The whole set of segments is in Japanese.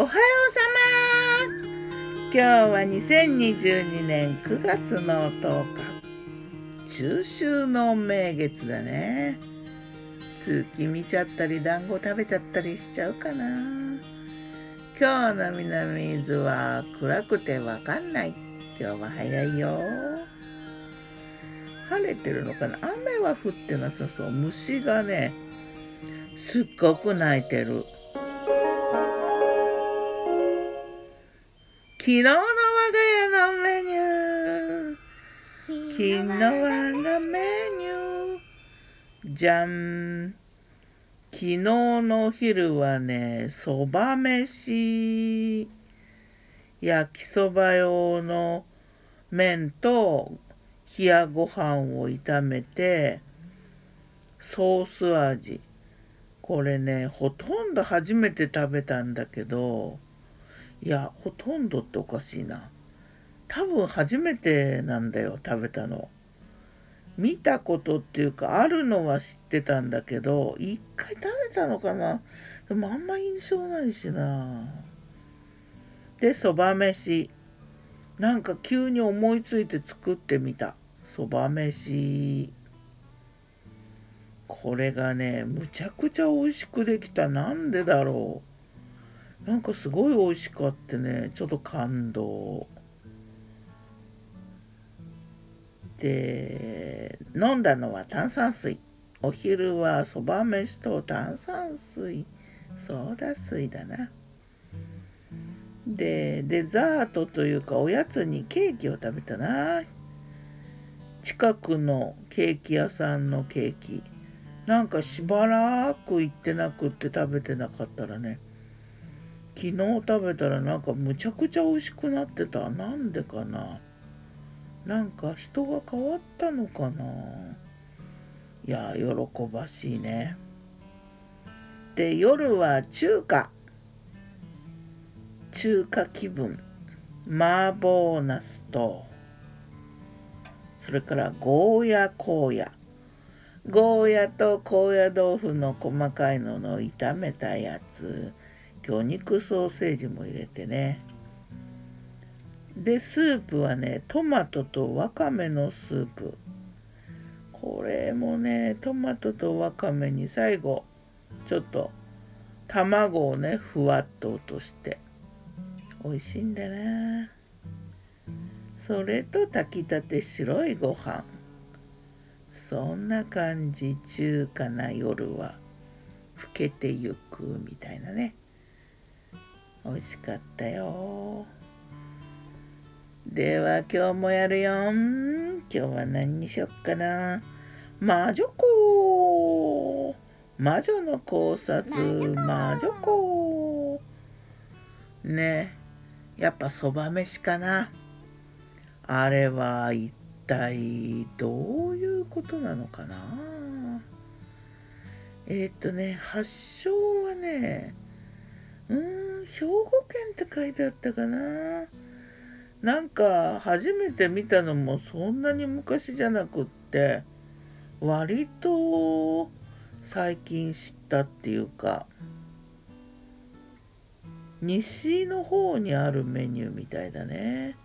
おはようさま。今日は2022年9月の10日。中秋の名月だね。月見ちゃったり団子食べちゃったりしちゃうかな。今日の南伊豆は暗くてわかんない。今日は早いよ。晴れてるのかな。雨は降ってなさそう。虫がねすっごく鳴いてる。昨日の我が家のメニュー。昨日我がメニュー。じゃん昨日のお昼はねそば飯。焼きそば用の麺と冷やご飯を炒めてソース味。これねほとんど初めて食べたんだけどいやほとんどっておかしいな。多分初めてなんだよ食べたの。見たことっていうかあるのは知ってたんだけど一回食べたのかな。でもあんま印象ないしな。でそば飯。なんか急に思いついて作ってみた。そば飯。これがねむちゃくちゃ美味しくできた。なんでだろう。なんかすごい美味しかってねちょっと感動。で飲んだのは炭酸水。お昼はそば飯と炭酸水。ソーダ水だな。でデザートというかおやつにケーキを食べたな。近くのケーキ屋さんのケーキ。なんかしばらく行ってなくって食べてなかったらね。昨日食べたらなんかむちゃくちゃ美味しくなってた。なんでかな？なんか人が変わったのかな？いや喜ばしいね。で夜は中華。中華気分。麻婆ナスと。それからゴーヤ高野。ゴーヤと高野豆腐の細かいのの炒めたやつ。魚肉ソーセージも入れてね。でスープはねトマトとわかめのスープ。これもねトマトとわかめに最後ちょっと卵をねふわっと落として。美味しいんだな。それと炊きたて白いご飯。そんな感じ中華な夜は。更けてゆくみたいなね。美味しかったよ。では今日もやるよ。今日は何にしよっかな。魔女子魔女の考察。魔女子ね。えやっぱそば飯かな。あれは一体どういうことなのかな。えー、っとね発祥はねうん。兵庫県って書いてあったかな。なんか初めて見たのもそんなに昔じゃなくって割と最近知ったっていうか西の方にあるメニューみたいだね。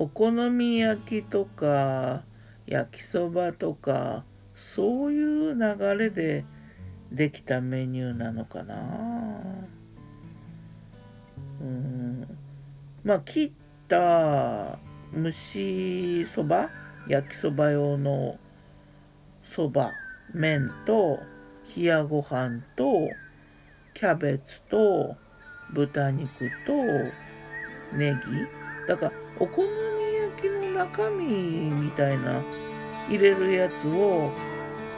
お好み焼きとか焼きそばとかそういう流れでできたメニューなのかな。まあ切った蒸しそば焼きそば用のそば麺と冷やご飯とキャベツと豚肉とネギ。だからお好み焼きの中身みたいな入れるやつを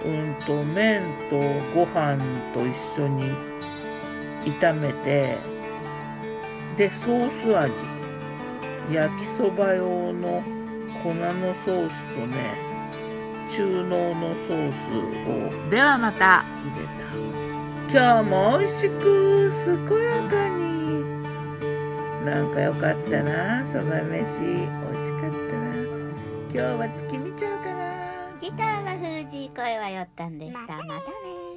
うんと麺とご飯と一緒に炒めてでソース味。焼きそば用の粉のソースとね中濃のソースをではまた。入れた今日も美味しく健やかに。なんかよかったな。そば飯美味しかったな。今日は月見ちゃうかな。ギターは封じ声はよったんでした。またね